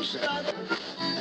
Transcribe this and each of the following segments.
no sense.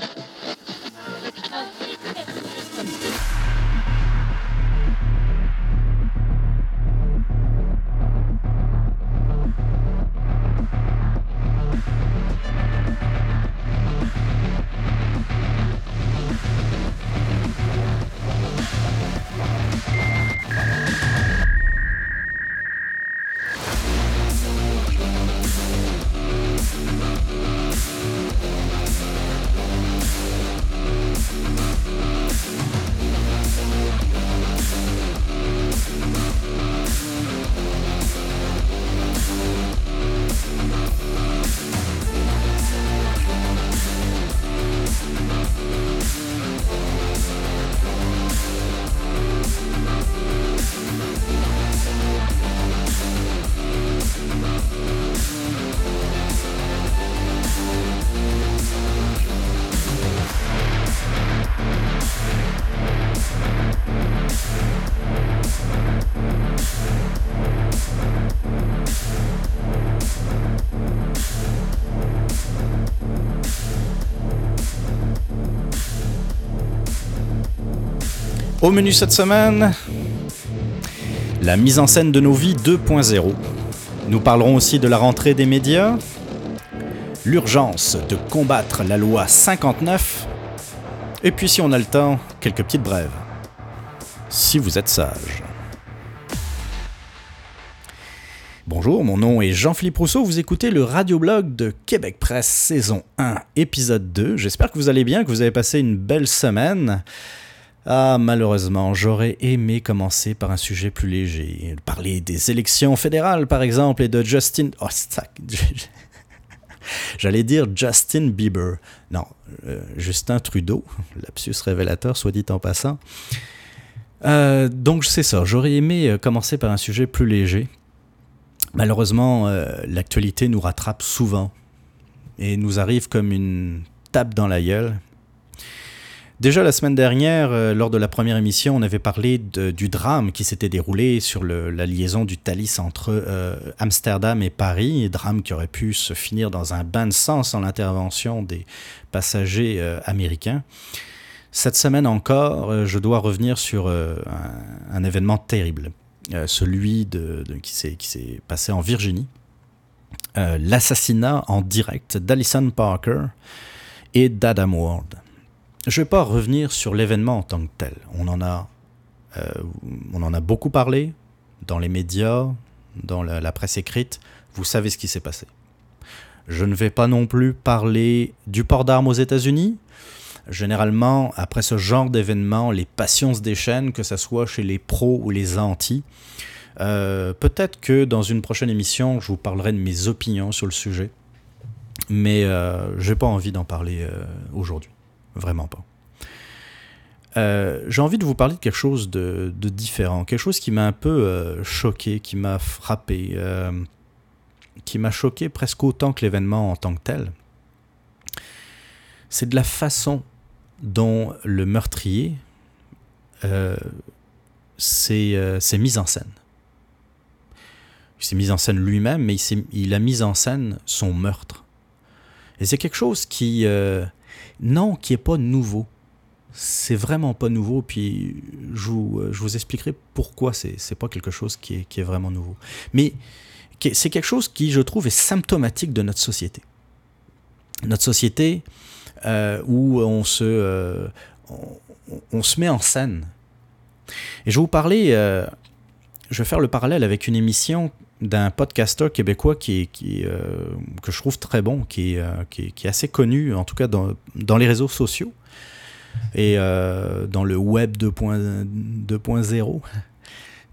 Au menu cette semaine, la mise en scène de nos vies 2.0. Nous parlerons aussi de la rentrée des médias, l'urgence de combattre la loi 59, et puis si on a le temps, quelques petites brèves. Si vous êtes sage. Bonjour, mon nom est Jean-Philippe Rousseau, vous écoutez le radioblog de Québec Presse saison 1, épisode 2. J'espère que vous allez bien, que vous avez passé une belle semaine. Ah, malheureusement, j'aurais aimé commencer par un sujet plus léger. Parler des élections fédérales, par exemple, et de Justin. Oh. J'allais dire Justin Bieber. Non, euh, Justin Trudeau. Lapsus révélateur, soit dit en passant. Euh, donc, c'est ça. J'aurais aimé euh, commencer par un sujet plus léger. Malheureusement, l'actualité nous rattrape souvent et nous arrive comme une tape dans la gueule Déjà la semaine dernière, euh, lors de la première émission, on avait parlé du drame qui s'était déroulé sur la liaison du Thalys entre euh, Amsterdam et Paris, drame qui aurait pu se finir dans un bain de sang sans l'intervention des passagers euh, américains. Cette semaine encore, je dois revenir sur un, événement terrible, celui qui s'est passé en Virginie, l'assassinat en direct d'Alison Parker et d'Adam Ward. Je ne vais pas revenir sur l'événement en tant que tel. On en, a, euh, on en a beaucoup parlé dans les médias, dans la, presse écrite. Vous savez ce qui s'est passé. Je ne vais pas non plus parler du port d'armes aux États-Unis. Généralement, après ce genre d'événement, les passions se déchaînent, que ce soit chez les pros ou les anti. Euh, peut-être que dans une prochaine émission, je vous parlerai de mes opinions sur le sujet. Mais euh, je n'ai pas envie d'en parler aujourd'hui. Vraiment pas. Euh, j'ai envie de vous parler de quelque chose de, différent, quelque chose qui m'a un peu euh, choqué, qui m'a frappé, euh, qui m'a choqué presque autant que l'événement en tant que tel. C'est de la façon dont le meurtrier s'est mis en scène. Il s'est mis en scène lui-même, mais il, il, a mis en scène son meurtre. Et c'est quelque chose qui, non, qui n'est pas nouveau. C'est vraiment pas nouveau, puis je vous, euh, expliquerai pourquoi c'est pas quelque chose qui est, vraiment nouveau. Mais c'est quelque chose qui, je trouve, est symptomatique de notre société. Notre société euh, où euh, on, se met en scène. Et je vais vous parler, je vais faire le parallèle avec une émission d'un podcasteur québécois qui, qui euh, que je trouve très bon, qui, euh, qui, qui, est assez connu, en tout cas dans, dans les réseaux sociaux et euh, dans le web 2.0.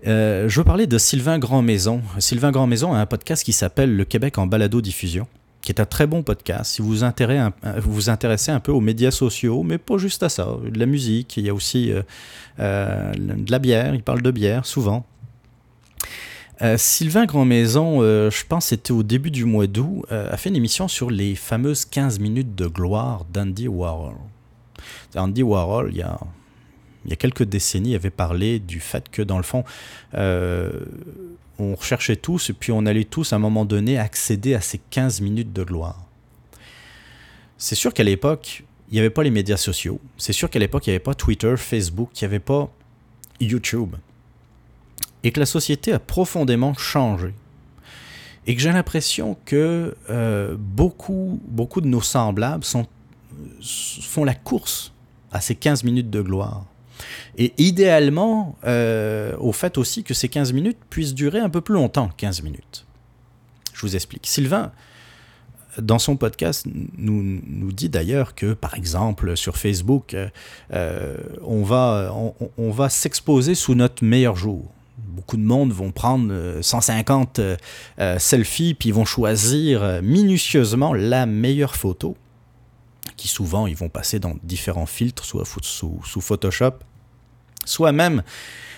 je veux parler de Sylvain Grandmaison. Sylvain Grandmaison a un podcast qui s'appelle Le Québec en balado-diffusion, qui est un très bon podcast. Si vous vous vous intéressez un peu aux médias sociaux, mais pas juste à ça, de la musique, il y a aussi de la bière, il parle de bière souvent. Euh, Sylvain Grandmaison, euh, je pense c'était au début du mois d'août, euh, a fait une émission sur les fameuses 15 minutes de gloire d'Andy Warhol. Andy Warhol, il y a, il y a quelques décennies, avait parlé du fait que, dans le fond, on recherchait tous et puis on allait tous, à un moment donné, accéder à ces 15 minutes de gloire. c'est sûr qu'à l'époque, il n'y avait pas les médias sociaux. C'est sûr qu'à l'époque, il n'y avait pas Twitter, Facebook, il n'y avait pas YouTube. Et que la société a profondément changé. Et que j'ai l'impression que euh, beaucoup, beaucoup de nos semblables sont, font la course à ces 15 minutes de gloire. Et idéalement, euh, au fait aussi que ces 15 minutes puissent durer un peu plus longtemps, 15 minutes. Je vous explique. Sylvain, dans son podcast, nous, dit d'ailleurs que, par exemple, sur Facebook, euh, euh, on, va s'exposer sous notre meilleur jour. Beaucoup de monde vont prendre 150 selfies, puis ils vont choisir minutieusement la meilleure photo, qui souvent ils vont passer dans différents filtres, soit sous, Photoshop, soit même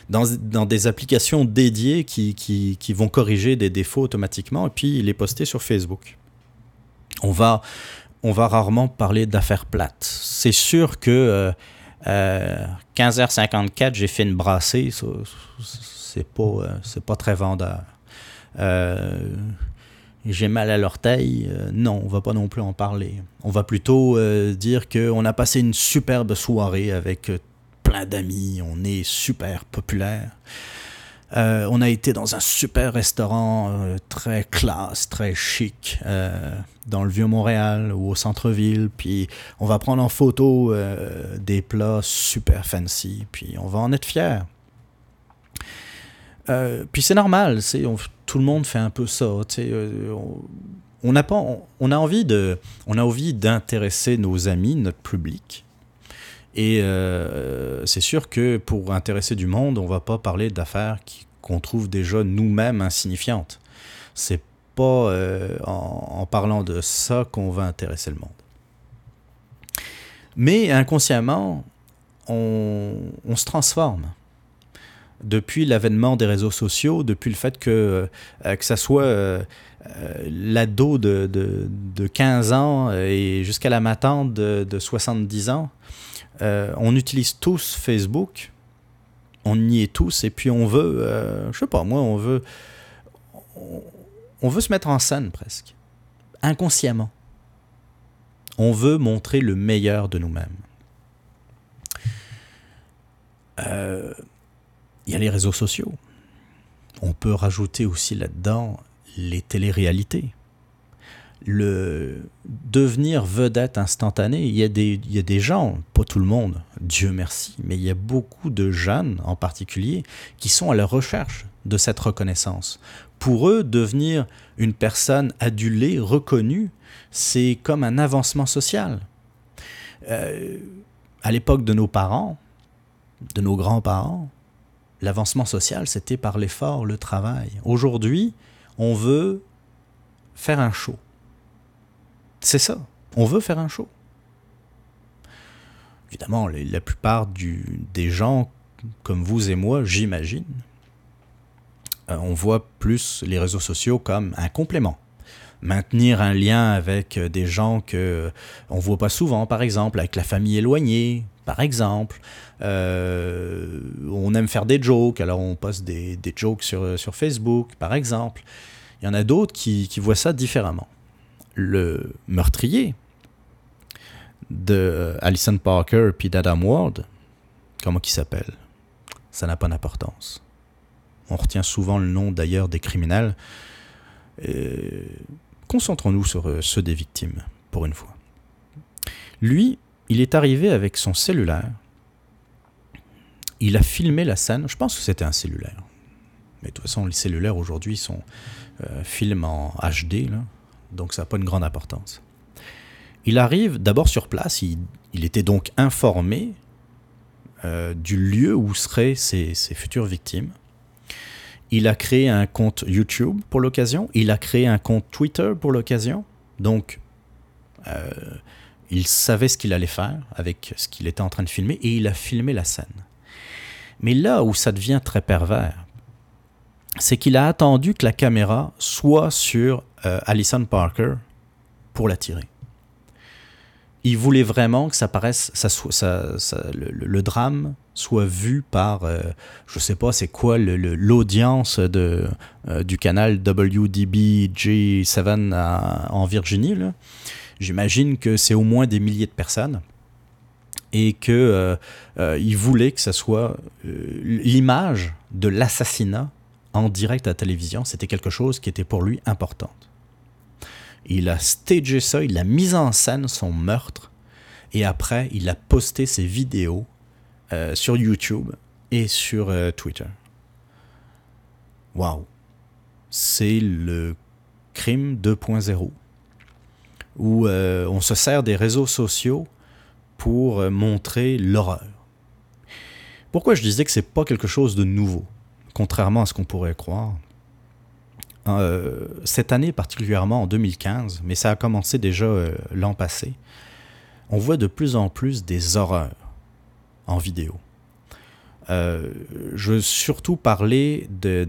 dans, des applications dédiées qui, vont corriger des défauts automatiquement et puis les poster sur Facebook. On va, rarement parler d'affaires plates. C'est sûr que euh, 15h54, euh, j'ai fait une brassée, c'est pas, euh, c'est pas très vendeur. Euh, j'ai mal à l'orteil, non, on va pas non plus en parler. On va plutôt dire qu'on a passé une superbe soirée avec plein d'amis, on est super populaire. Euh, on a été dans un super restaurant euh, très classe, très chic, euh, dans le vieux Montréal ou au centre-ville. Puis on va prendre en photo des plats super fancy. Puis on va en être fier. Puis c'est normal, tout le monde fait un peu ça. on, a pas, on, a envie de, on a envie d'intéresser nos amis, notre public. Et euh, c'est sûr que pour intéresser du monde, on va pas parler d'affaires qu'on trouve déjà nous-mêmes insignifiantes. C'est pas euh, en, parlant de ça qu'on va intéresser le monde. Mais inconsciemment, on, se transforme. Depuis l'avènement des réseaux sociaux, depuis le fait que, euh, que ça soit l'ado de, de, 15 ans et jusqu'à la matante de, de 70 ans, euh, on utilise tous Facebook, on y est tous, et puis on veut, euh, je sais pas, moi, on veut, on, veut se mettre en scène presque, inconsciemment. On veut montrer le meilleur de nous-mêmes. Euh, il y a les réseaux sociaux. On peut rajouter aussi là-dedans les téléréalités le devenir vedette instantanée, il y, a des, il y a des gens, pas tout le monde, Dieu merci, mais il y a beaucoup de jeunes en particulier qui sont à la recherche de cette reconnaissance. Pour eux, devenir une personne adulée, reconnue, c'est comme un avancement social. Euh, à l'époque de nos parents, de nos grands-parents, l'avancement social, c'était par l'effort, le travail. Aujourd'hui, on veut faire un show c'est ça. On veut faire un show. Évidemment, la plupart des gens comme vous et moi, j'imagine, euh, on voit plus les réseaux sociaux comme un complément. Maintenir un lien avec des gens que on voit pas souvent, par exemple, avec la famille éloignée, par exemple. Euh, on aime faire des jokes, alors on poste des, jokes sur, Facebook, par exemple. Il y en a d'autres qui voient ça différemment le meurtrier de Alison Parker puis d'Adam Ward, comment il s'appelle? Ça n'a pas d'importance. On retient souvent le nom d'ailleurs des criminels. Concentrons-nous sur euh, ceux des victimes, pour une fois. Lui, il est arrivé avec son cellulaire. Il a filmé la scène. Je pense que c'était un cellulaire. Mais de toute façon, les cellulaires aujourd'hui sont euh, filment en HD. Donc ça n'a pas une grande importance. Il arrive d'abord sur place, il, était donc informé euh, du lieu où seraient ses, futures victimes. Il a créé un compte YouTube pour l'occasion, il a créé un compte Twitter pour l'occasion, donc euh, il savait ce qu'il allait faire avec ce qu'il était en train de filmer et il a filmé la scène. Mais là où ça devient très pervers, c'est qu'il a attendu que la caméra soit sur euh, Alison Parker pour la tirer. Il voulait vraiment que ça paraisse, ça, le, drame soit vu par, euh, je sais pas, c'est quoi l'audience euh, du canal WDBJ7 en Virginie. J'imagine que c'est au moins des milliers de personnes et que euh, euh, il voulait que ça soit euh, l'image de l'assassinat en direct à la télévision. C'était quelque chose qui était pour lui important. Il a stagé ça, il a mis en scène son meurtre et après il a posté ses vidéos sur YouTube et sur Twitter. Waouh! C'est le crime 2.0 où on se sert des réseaux sociaux pour euh, montrer l'horreur. Pourquoi je disais que c'est pas quelque chose de nouveau, contrairement à ce qu'on pourrait croire euh, Cette année particulièrement en 2015, mais ça a commencé déjà euh, l'an passé, on voit de plus en plus des horreurs en vidéo. Je veux surtout parler de,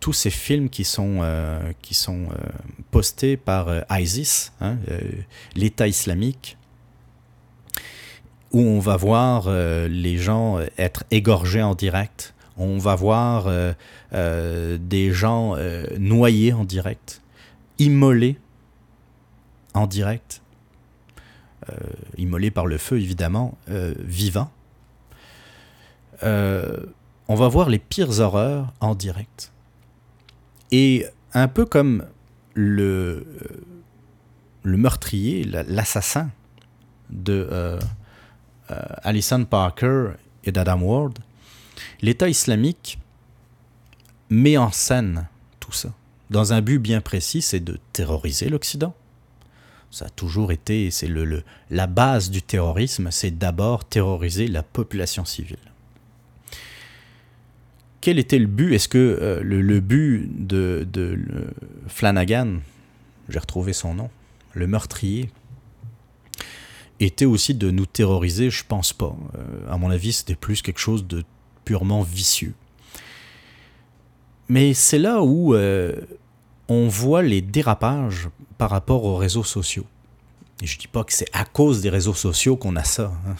tous ces films qui sont, qui sont postés par ISIS, hein, l'État islamique, où on va voir euh, les gens euh, être égorgés en direct. On va voir euh, des gens noyés en direct, immolés en direct, immolés par le feu évidemment, vivants. On va voir les pires horreurs en direct. Et un peu comme le, le meurtrier, l'assassin de euh, Alison Parker et d'Adam Ward, l'État islamique met en scène tout ça, dans un but bien précis, c'est de terroriser l'Occident. Ça a toujours été, c'est le, la base du terrorisme, c'est d'abord terroriser la population civile. Quel était le but? Est-ce que euh, le, but de, de Flanagan, j'ai retrouvé son nom, le meurtrier, était aussi de nous terroriser, je pense pas. Euh, à mon avis, c'était plus quelque chose de purement vicieux. Mais c'est là où euh, on voit les dérapages par rapport aux réseaux sociaux. Et je dis pas que c'est à cause des réseaux sociaux qu'on a ça. Hein.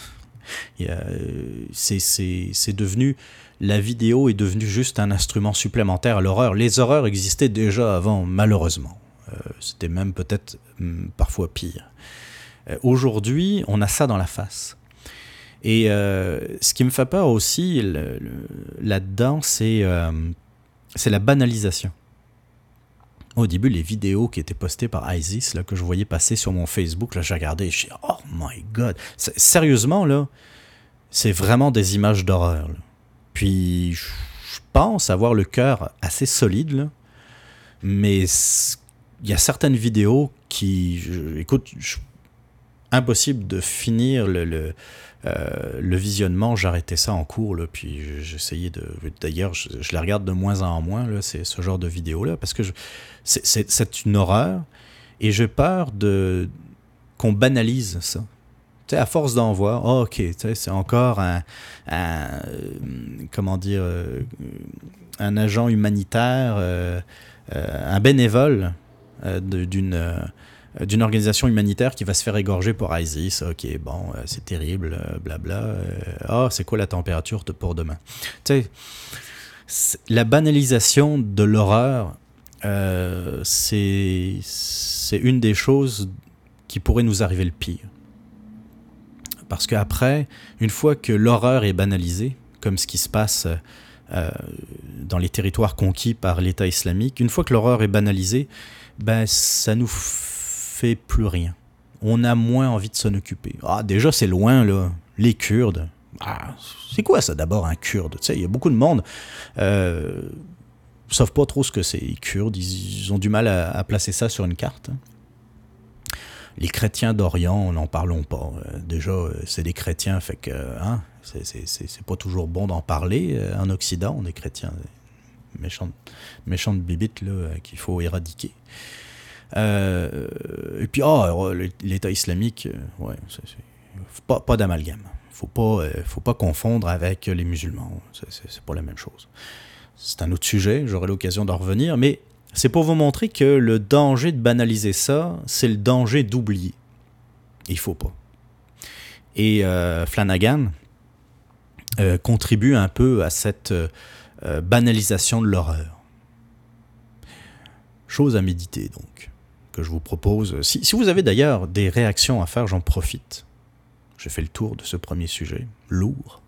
Euh, c'est devenu la vidéo est devenue juste un instrument supplémentaire à l'horreur. Les horreurs existaient déjà avant, malheureusement. C'était même peut-être hmm, parfois pire. Euh, aujourd'hui, on a ça dans la face. Et euh, ce qui me fait peur aussi là-dedans, euh, c'est la banalisation. Au début, les vidéos qui étaient postées par ISIS, là, que je voyais passer sur mon Facebook, là, j'ai regardé et je suis oh my god. Sérieusement, là, c'est vraiment des images d'horreur. Puis, je pense avoir le cœur assez solide, mais il y a certaines vidéos qui, écoute, impossible de finir euh, le visionnement. J'arrêtais ça en cours, puis j'essayais de. D'ailleurs, je, je, les regarde de moins en moins, c'est ce genre de vidéos-là, parce que c'est une horreur, et j'ai peur qu'on banalise ça. À force d'en voir, oh, ok, c'est encore un, un, comment dire, euh, un agent humanitaire, euh, un bénévole d'une euh, d'une organisation humanitaire qui va se faire égorger pour ISIS. Ok, bon, euh, c'est terrible, euh, blabla. Oh, c'est quoi la température pour demain? La banalisation de l'horreur, c'est une des choses qui pourrait nous arriver le pire. Parce qu'après, une fois que l'horreur est banalisée, comme ce qui se passe dans les territoires conquis par l'État islamique, une fois que l'horreur est banalisée, ben, ça nous fait plus rien. On a moins envie de s'en occuper. Ah, déjà, c'est loin, là. Les Kurdes. Ah, c'est quoi ça d'abord, un Kurde? Il y a beaucoup de monde. Euh, savent pas trop ce que c'est, les Kurdes. Ils, ont du mal à, placer ça sur une carte. Les chrétiens d'Orient, n'en parlons pas. Euh, déjà, euh, c'est des chrétiens, fait que hein, c'est pas toujours bon d'en parler. Euh, en Occident, on est chrétiens. Méchantes, méchantes bibites qu'il faut éradiquer. Euh, et puis, oh, l'État islamique, euh, ouais, pas, pas d'amalgame. Faut pas, euh, faut pas confondre avec les musulmans. C'est pas la même chose. C'est un autre sujet, j'aurai l'occasion d'en revenir, mais c'est pour vous montrer que le danger de banaliser ça, c'est le danger d'oublier. Il faut pas. Et Flanagan contribue un peu à cette banalisation de l'horreur. Chose à méditer donc que je vous propose. Si, si vous avez d'ailleurs des réactions à faire, j'en profite. J'ai fait le tour de ce premier sujet, lourd.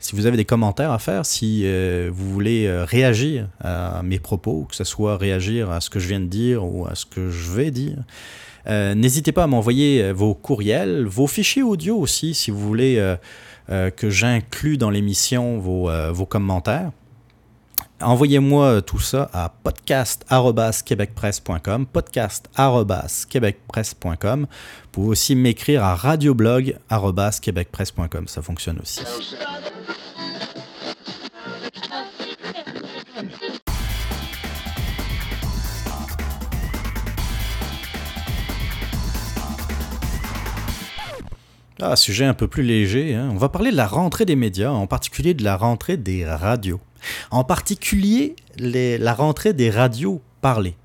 Si vous avez des commentaires à faire, si euh, vous voulez euh, réagir à mes propos, que ce soit réagir à ce que je viens de dire ou à ce que je vais dire, euh, n'hésitez pas à m'envoyer vos courriels, vos fichiers audio aussi, si vous voulez que j'inclue dans l'émission vos, vos commentaires. Envoyez-moi tout ça à podcast.québecpresse.com, podcast.québecpresse.com. Vous pouvez aussi m'écrire à radioblog.québecpresse.com, ça fonctionne aussi. Ah, sujet un peu plus léger. Hein. On va parler de la rentrée des médias, en particulier de la rentrée des radios. En particulier, la rentrée des radios parlées.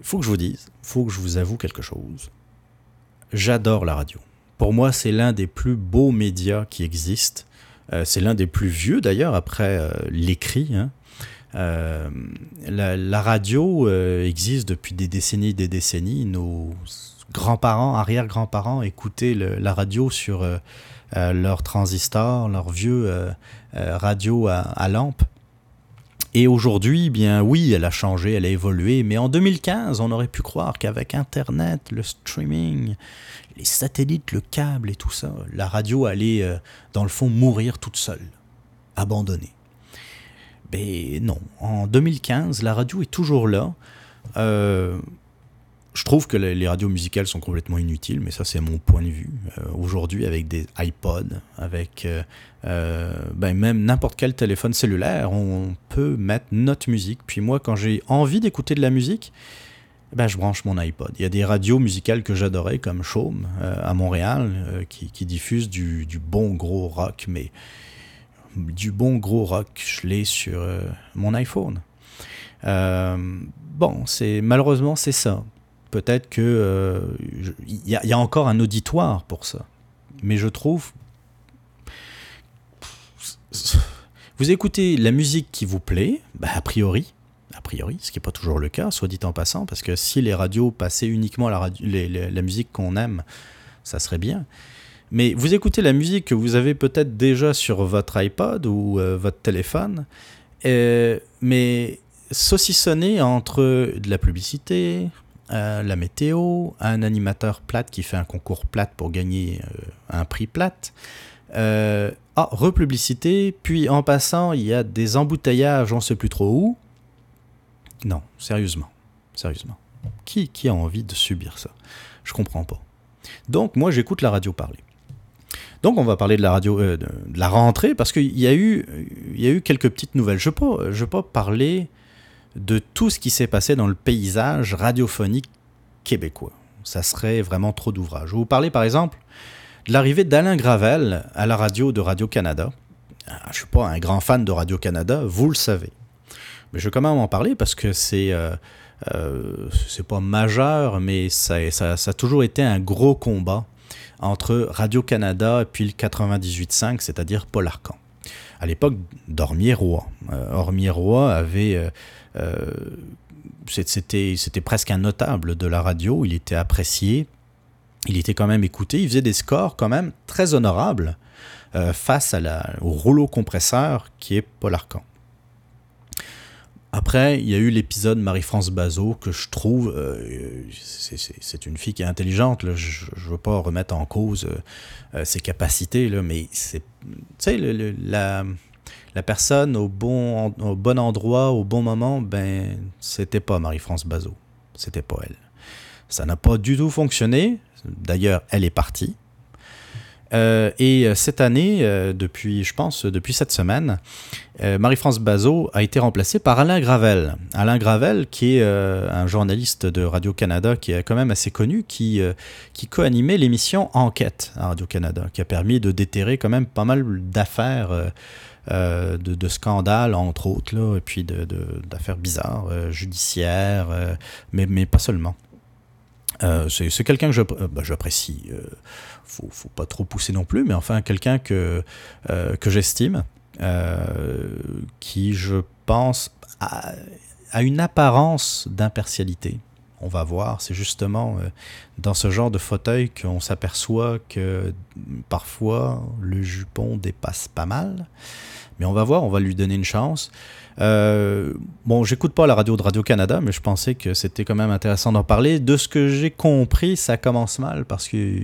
Il faut que je vous dise, il faut que je vous avoue quelque chose. J'adore la radio. Pour moi, c'est l'un des plus beaux médias qui existent. Euh, c'est l'un des plus vieux d'ailleurs, après euh, l'écrit. Hein. Euh, la, radio existe depuis des décennies des décennies. Nos grands-parents, arrière-grands-parents écoutaient la radio sur euh, euh, leur transistor, leur vieux euh, radio à, lampe. Et aujourd'hui, bien oui, elle a changé, elle a évolué, mais en 2015, on aurait pu croire qu'avec Internet, le streaming, les satellites, le câble et tout ça, la radio allait, dans le fond, mourir toute seule, abandonnée. Mais non, en 2015, la radio est toujours là je trouve que les radios musicales sont complètement inutiles, mais ça c'est mon point de vue. Euh, aujourd'hui, avec des iPods, avec euh, euh, ben, même n'importe quel téléphone cellulaire, on peut mettre notre musique. Puis moi, quand j'ai envie d'écouter de la musique, ben, je branche mon iPod. Il y a des radios musicales que j'adorais, comme Chaume à Montréal, qui, qui, diffusent du, bon gros rock, mais du bon gros rock, je l'ai sur mon iPhone. bon, malheureusement c'est ça peut-être que il euh, y, a encore un auditoire pour ça. Mais je trouve, vous écoutez la musique qui vous plaît, bah, a priori, a priori, ce qui n'est pas toujours le cas, soit dit en passant, parce que si les radios passaient uniquement la, musique qu'on aime, ça serait bien. Mais vous écoutez la musique que vous avez peut-être déjà sur votre iPod ou euh, votre téléphone, mais saucissonné entre de la publicité, euh, la météo, un animateur plate qui fait un concours plate pour gagner euh, un prix plate. Euh, ah, republicité, puis en passant, il y a des embouteillages, on sait plus trop où. Non, sérieusement, sérieusement. Qui, qui a envie de subir ça? Je comprends pas. Donc, moi, j'écoute la radio parler. Donc, on va parler de la radio, de, la rentrée, parce qu'il y, a eu, il y a eu quelques petites nouvelles. Je ne vais, pas parler de tout ce qui s'est passé dans le paysage radiophonique québécois. Ça serait vraiment trop d'ouvrage. Je vais vous parler par exemple de l'arrivée d'Alain Gravel à la radio de Radio-Canada. Ah, je ne suis pas un grand fan de Radio-Canada, vous le savez. Mais je vais quand même en parler parce que c'est euh, euh pas majeur, mais ça, ça, a toujours été un gros combat entre Radio-Canada et puis le 98.5, c'est-à-dire Paul Arcan. À l'époque, Dormier-Roi. Euh, avait euh, c'était, c'était presque un notable de la radio, il était apprécié, il était quand même écouté, il faisait des scores quand même très honorables euh, face au rouleau compresseur qui est Paul Arcan. Après, il y a eu l'épisode Marie-France Bazot que je trouve, euh, c'est une fille qui est intelligente, je ne veux pas remettre en cause ses capacités, mais c'est, tu sais, la, la personne au bon, au bon endroit, au bon moment, ben, c'était pas Marie-France Bazot. C'était pas elle. Ça n'a pas du tout fonctionné. D'ailleurs, elle est partie. Euh, et euh, cette année, euh, depuis, je pense, depuis cette semaine, Marie-France Bazot a été remplacée par Alain Gravel. Alain Gravel, qui est un journaliste de Radio-Canada qui est quand même assez connu, qui, qui co-animait l'émission Enquête à Radio-Canada, qui a permis de déterrer quand même pas mal d'affaires euh, de, scandales, entre autres, là, et puis d'affaires bizarres, euh, judiciaires, euh, mais, mais pas seulement. c'est quelqu'un que bah, j'apprécie. Il faut, faut pas trop pousser non plus, mais enfin, quelqu'un que, que j'estime, qui, je pense, a une apparence d'impartialité. On va voir, c'est justement euh, dans ce genre de fauteuil qu'on s'aperçoit que parfois le jupon dépasse pas mal. Mais on va voir, on va lui donner une chance. Euh, bon, j'écoute pas la radio de Radio-Canada, mais je pensais que c'était quand même intéressant d'en parler. De ce que j'ai compris, ça commence mal parce que,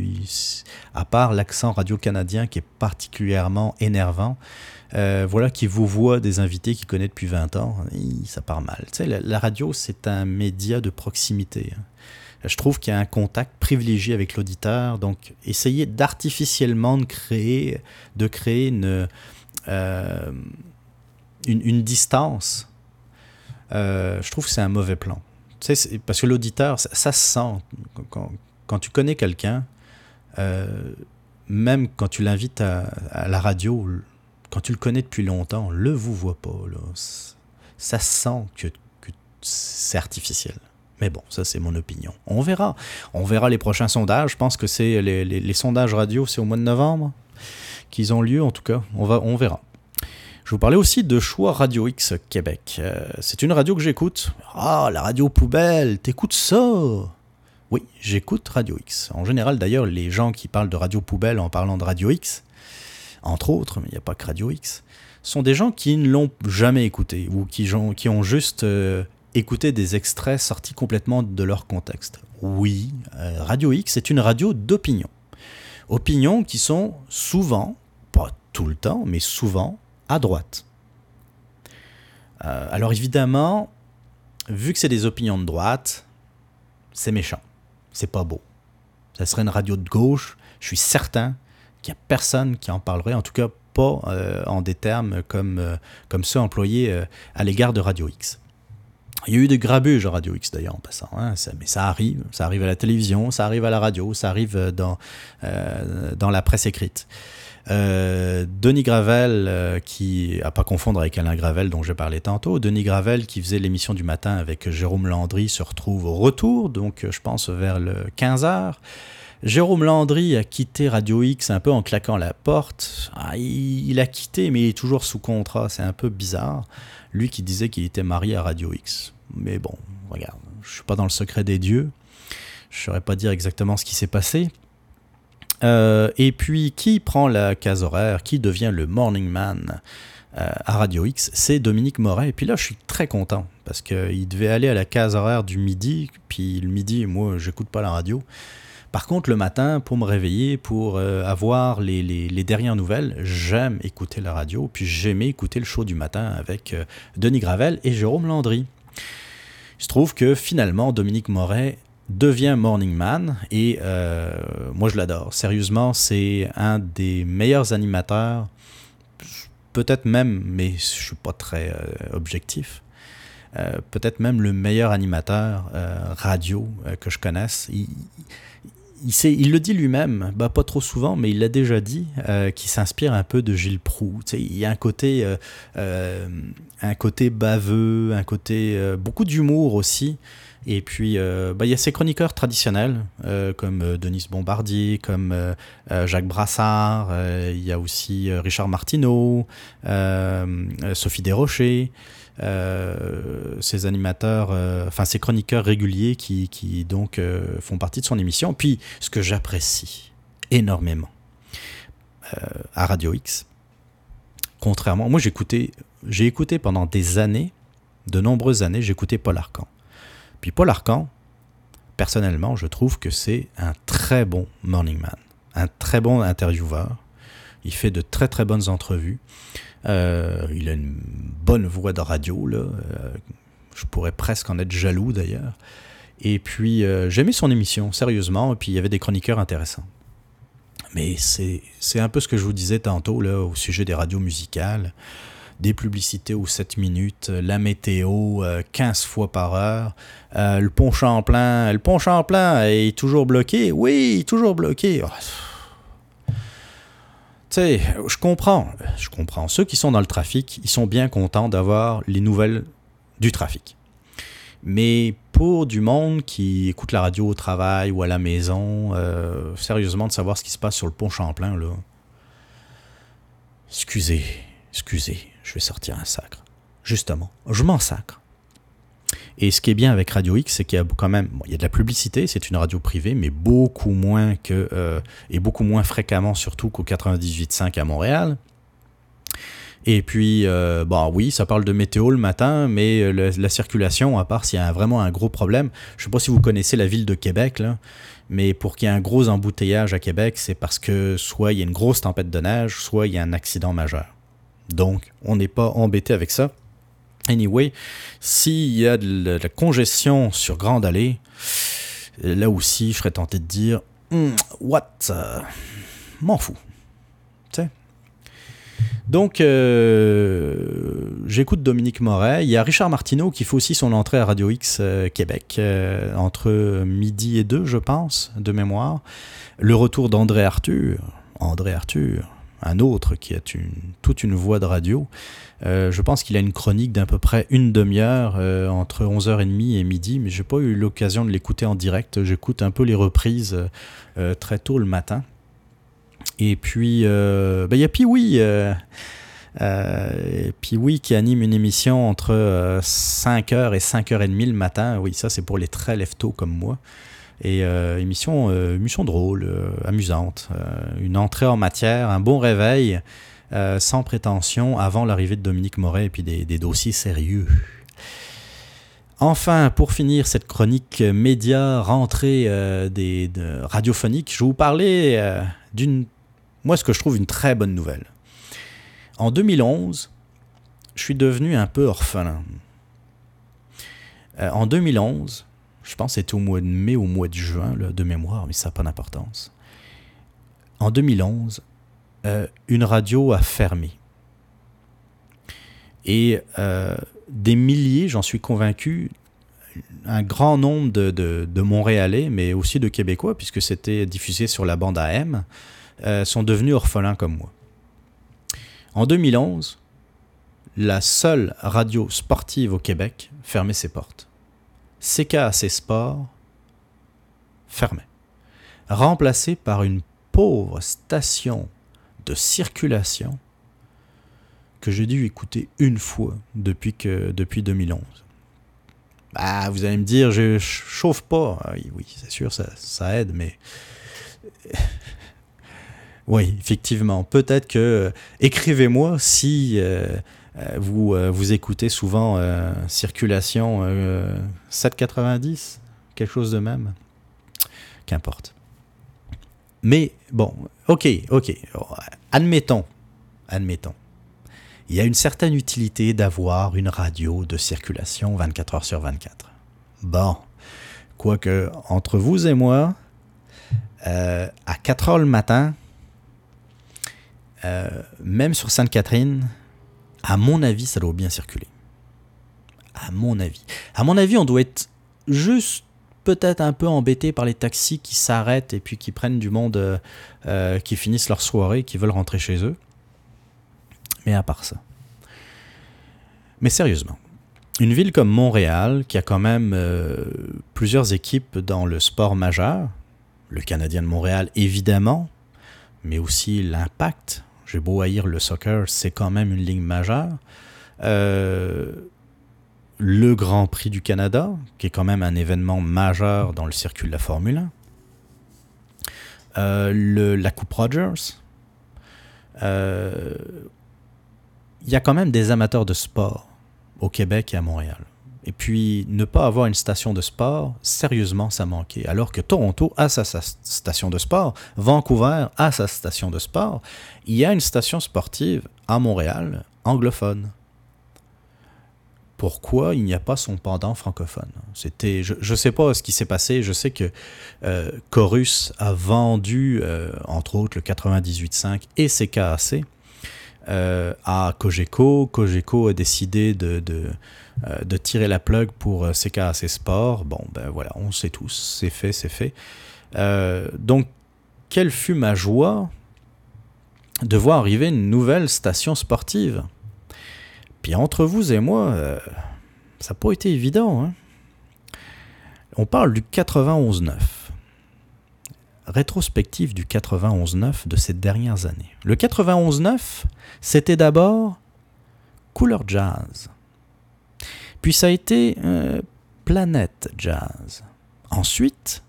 à part l'accent radio-canadien qui est particulièrement énervant, euh, voilà qui vous voit des invités qu'il connaît depuis 20 ans, ça part mal. Tu sais, la, radio, c'est un média de proximité. Je trouve qu'il y a un contact privilégié avec l'auditeur, donc essayer d'artificiellement de créer, de créer une, euh, une, distance, euh, je trouve que c'est un mauvais plan. Tu sais, parce que l'auditeur, ça, se sent. Quand, tu connais quelqu'un, même quand tu l'invites à, la radio, quand tu le connais depuis longtemps, le vous voit pas. Ça se sent que, c'est artificiel. Mais bon, ça c'est mon opinion. On verra. On verra les prochains sondages. Je pense que c'est les, les, sondages radio, c'est au mois de novembre qu'ils ont lieu. En tout cas, on, va, on verra. Je vous parlais aussi de Choix Radio X Québec. Euh, c'est une radio que j'écoute. Ah, la radio poubelle, t'écoutes ça? Oui, j'écoute Radio X. En général, d'ailleurs, les gens qui parlent de radio poubelle en parlant de Radio X, entre autres, mais il n'y a pas que Radio X, sont des gens qui ne l'ont jamais écouté ou qui, ont juste euh, écouté des extraits sortis complètement de leur contexte. Oui, euh, Radio X est une radio d'opinion. Opinions qui sont souvent, pas tout le temps, mais souvent, à droite. Euh, alors évidemment, vu que c'est des opinions de droite, c'est méchant. C'est pas beau. Ça serait une radio de gauche. Je suis certain qu'il n'y a personne qui en parlerait, en tout cas pas euh, en des termes comme, euh, comme ceux employés à l'égard de Radio X. Il y a eu des grabuges à Radio X d'ailleurs en passant, hein, mais ça arrive, ça arrive à la télévision, ça arrive à la radio, ça arrive dans, dans la presse écrite. Euh, Denis Gravel, euh, qui, à pas confondre avec Alain Gravel dont j'ai parlé tantôt, Denis Gravel qui faisait l'émission du matin avec Jérôme Landry se retrouve au retour, donc je pense vers le 15h. Jérôme Landry a quitté Radio X un peu en claquant la porte. Ah, il, a quitté, mais il est toujours sous contrat. C'est un peu bizarre. Lui qui disait qu'il était marié à Radio X. Mais bon, regarde, je suis pas dans le secret des dieux. Je saurais pas dire exactement ce qui s'est passé. Euh, et puis, qui prend la case horaire Qui devient le morning man euh, à Radio X? C'est Dominique Moret. Et puis là, je suis très content parce qu'il devait aller à la case horaire du midi. Puis le midi, moi, j'écoute pas la radio. Par contre, le matin, pour me réveiller, pour euh, avoir les, dernières nouvelles, j'aime écouter la radio. Puis j'aimais écouter le show du matin avec Denis Gravel et Jérôme Landry. Il se trouve que finalement, Dominique Moret devient Morning Man et euh, moi je l'adore. Sérieusement, c'est un des meilleurs animateurs, peut-être même, mais je suis pas très euh, objectif, euh, peut-être même le meilleur animateur radio que je connaisse. Il, le dit lui-même, bah, pas trop souvent, mais il l'a déjà dit, qu'il s'inspire un peu de Gilles Proux. il y a un côté, un côté baveux, un côté beaucoup d'humour aussi. Et puis, euh, bah, il y a ces chroniqueurs traditionnels, euh, comme euh, Denise Bombardier, comme Jacques Brassard, il y a aussi Richard Martineau, Sophie Desrochers, ces animateurs, enfin ces chroniqueurs réguliers qui, qui donc font partie de son émission. Puis, ce que j'apprécie énormément à Radio X, contrairement, moi j'écoutais, j'ai écouté pendant des années, de nombreuses années, j'écoutais Paul Arcan. Puis Paul Arcan, personnellement, je trouve que c'est un très bon morning man, un très bon intervieweur. Il fait de très très bonnes entrevues. Euh, il a une bonne voix de radio, là. Euh, je pourrais presque en être jaloux d'ailleurs. Et puis euh, j'aimais son émission, sérieusement, et puis il y avait des chroniqueurs intéressants. Mais c'est un peu ce que je vous disais tantôt là, au sujet des radios musicales des publicités aux 7 minutes, la météo 15 euh, fois par heure, le pont Champlain, le pont Champlain est toujours bloqué, oui, toujours bloqué. Oh. Tu sais, je comprends, je comprends. Ceux qui sont dans le trafic, ils sont bien contents d'avoir les nouvelles du trafic. Mais pour du monde qui écoute la radio au travail ou à la maison, sérieusement, de savoir ce qui se passe sur le pont Champlain, là, excusez, excusez, je vais sortir un sacre. Justement, je m'en sacre. Et ce qui est bien avec Radio X, c'est qu'il y a quand même, il y a de la publicité, c'est une radio privée, mais beaucoup moins que, euh, et beaucoup moins fréquemment surtout qu'au 98.5 à Montréal. Et puis, euh, bon, oui, ça parle de météo le matin, mais la circulation, à part s'il y a vraiment un gros problème, je ne sais pas si vous connaissez la ville de Québec, mais pour qu'il y ait un gros embouteillage à Québec, c'est parce que soit il y a une grosse tempête de neige, soit il y a un accident majeur. Donc, on n'est pas embêté avec ça. Anyway, s'il y a de la congestion sur Grande Allée, là aussi, je serais tenté de dire hmm, What euh, M'en fous. Donc, euh, j'écoute Dominique Moret. Il y a Richard Martineau qui fait aussi son entrée à Radio X euh, Québec, entre midi et deux, je pense, de mémoire. Le retour d'André Arthur. André Arthur, un autre qui a toute une voix de radio. Euh, je pense qu'il a une chronique d'à peu près une demi-heure euh, entre 11h30 et midi, mais j'ai pas eu l'occasion de l'écouter en direct. J'écoute un peu les reprises euh, très tôt le matin. Et puis, ben, il y a Piwi. Qui anime une émission entre 5h et 5h30 le matin. Oui, ça c'est pour les très lève-tôt comme moi. Et euh, émission, euh, drôle, euh, amusante, une entrée en matière, un bon réveil, sans prétention, avant l'arrivée de Dominique Moret et puis des, dossiers sérieux. Enfin, pour finir cette chronique média rentrée des, radiophonique, je vais vous parler d'une, moi ce que je trouve une très bonne nouvelle. En 2011, je suis devenu un peu orphelin. en 2011, je pense que c'était au mois de mai ou au mois de juin, de mémoire, mais ça n'a pas d'importance. En 2011, euh, une radio a fermé. Et euh, des milliers, j'en suis convaincu, un grand nombre de, Montréalais, mais aussi de Québécois, puisque c'était diffusé sur la bande AM, euh, sont devenus orphelins comme moi. En 2011, la seule radio sportive au Québec fermait ses portes. CKAC Sport fermé, remplacé par une pauvre station de circulation que j'ai dû écouter une fois depuis, que, depuis 2011. Bah, vous allez me dire, je chauffe pas. Ah oui, c'est sûr, ça, aide, mais. oui, effectivement. Peut-être que. Euh, écrivez-moi si. Euh, vous, euh, vous écoutez souvent euh, Circulation 790, quelque chose de même. Qu'importe. Mais bon, ok, ok, admettons, admettons. Il y a une certaine utilité d'avoir une radio de circulation 24 heures sur 24. Bon, quoique entre vous et moi, à 4 heures le matin, même sur Sainte-Catherine, à mon avis, ça doit bien circuler. À mon avis. À mon avis, on doit être juste peut-être un peu embêté par les taxis qui s'arrêtent et puis qui prennent du monde, euh, euh, qui finissent leur soirée, qui veulent rentrer chez eux. Mais à part ça. Mais sérieusement, une ville comme Montréal, qui a quand même euh, plusieurs équipes dans le sport majeur, le Canadien de Montréal évidemment, mais aussi l'Impact, j'ai beau haïr le soccer, c'est quand même une ligne majeure. Euh, le Grand Prix du Canada, qui est quand même un événement majeur dans le circuit de la Formule 1. Euh, la Coupe Rogers. Euh, il y a quand même des amateurs de sport au Québec et à Montréal. Et puis, ne pas avoir une station de sport, sérieusement, ça manquait. Alors que Toronto a sa, station de sport, Vancouver a sa station de sport, il y a une station sportive à Montréal, anglophone. Pourquoi il n'y a pas son pendant francophone? C'était, je ne sais pas ce qui s'est passé. Je sais que euh, Chorus a vendu, euh, entre autres, le 98.5 et CKAC euh, à Cogeco. Cogeco a décidé de euh, tirer la plug pour euh, CKAC Sport. Bon, ben voilà, on sait tous, c'est fait, c'est fait. Euh, donc, quelle fut ma joie de voir arriver une nouvelle station sportive? Puis entre vous et moi, ça n'a pas été évident. Hein. On parle du 91-9. Rétrospective du 91-9 de ces dernières années. Le 91-9, c'était d'abord couleur jazz. Puis ça a été, euh, Planète Jazz. Ensuite,